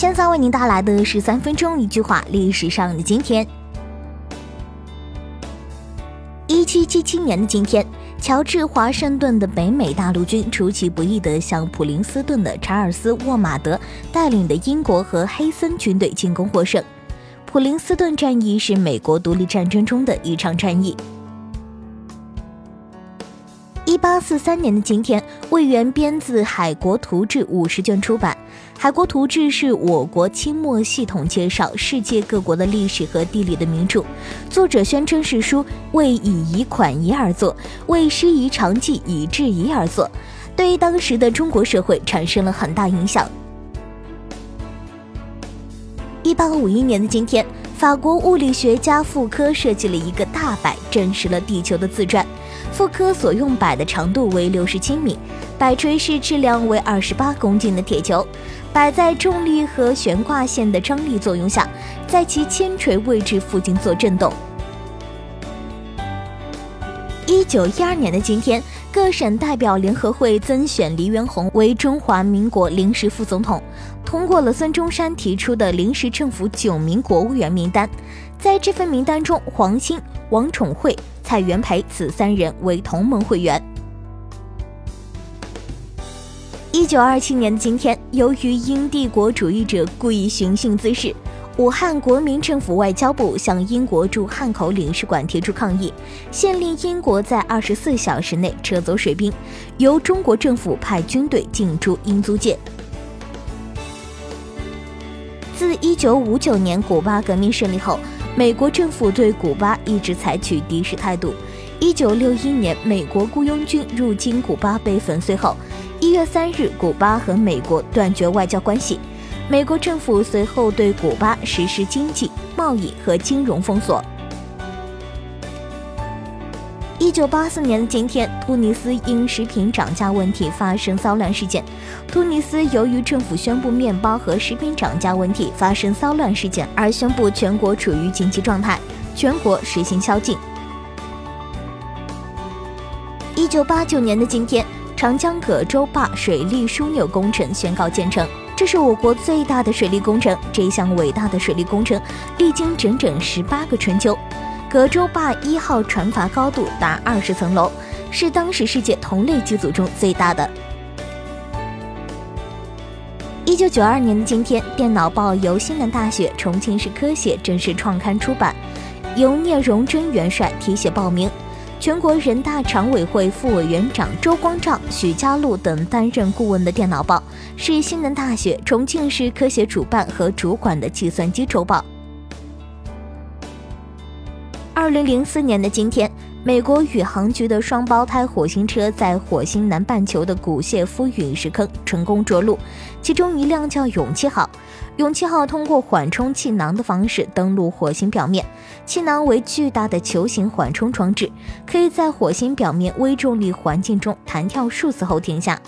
现在为您带来的是三分钟一句话历史上的今天。一七七七年的今天，乔治华盛顿的北美大陆军出其不意地向普林斯顿的查尔斯沃马德带领的英国和黑森军队进攻获胜。普林斯顿战役是美国独立战争中的一场战役。八四三年的今天，魏源编自《海国图志》五十卷出版。《海国图志》是我国清末系统介绍世界各国的历史和地理的名著。作者宣称是书为以夷款夷而作，为师夷长技以制夷而作，对于当时的中国社会产生了很大影响。一八五一年的今天，法国物理学家傅科设计了一个大摆，证实了地球的自转。傅科所用摆的长度为六十七米，摆锤是质量为二十八公斤的铁球，摆在重力和悬挂线的张力作用下，在其铅锤位置附近做振动。一九一二年的今天，各省代表联合会增选黎元洪为中华民国临时副总统，通过了孙中山提出的临时政府九名国务员名单。在这份名单中，黄兴、王宠惠。蔡元培此三人为同盟会员。一九二七年的今天，由于英帝国主义者故意寻衅滋事，武汉国民政府外交部向英国驻汉口领事馆提出抗议，限令英国在二十四小时内撤走水兵，由中国政府派军队进驻英租界。自一九五九年古巴革命胜利后。美国政府对古巴一直采取敌视态度。一九六一年，美国雇佣军入侵古巴被粉碎后，一月三日，古巴和美国断绝外交关系。美国政府随后对古巴实施经济、贸易和金融封锁。一九八四年的今天，突尼斯因食品涨价问题发生骚乱事件。突尼斯由于政府宣布面包和食品涨价问题发生骚乱事件，而宣布全国处于紧急状态，全国实行宵禁。一九八九年的今天，长江葛洲坝水利枢纽工程宣告建成，这是我国最大的水利工程。这项伟大的水利工程历经整整十八个春秋。葛洲坝一号船阀高度达二十层楼，是当时世界同类机组中最大的。一九九二年的今天，电脑报由西南大学重庆市科协正式创刊出版，由聂荣臻元帅题写报名，全国人大常委会副委员长周光召、许家路等担任顾问的电脑报，是西南大学重庆市科协主办和主管的计算机周报。二零零四年的今天，美国宇航局的双胞胎火星车在火星南半球的古谢夫陨石坑成功着陆，其中一辆叫勇气号。勇气号通过缓冲气囊的方式登陆火星表面，气囊为巨大的球形缓冲装置，可以在火星表面微重力环境中弹跳数次后停下。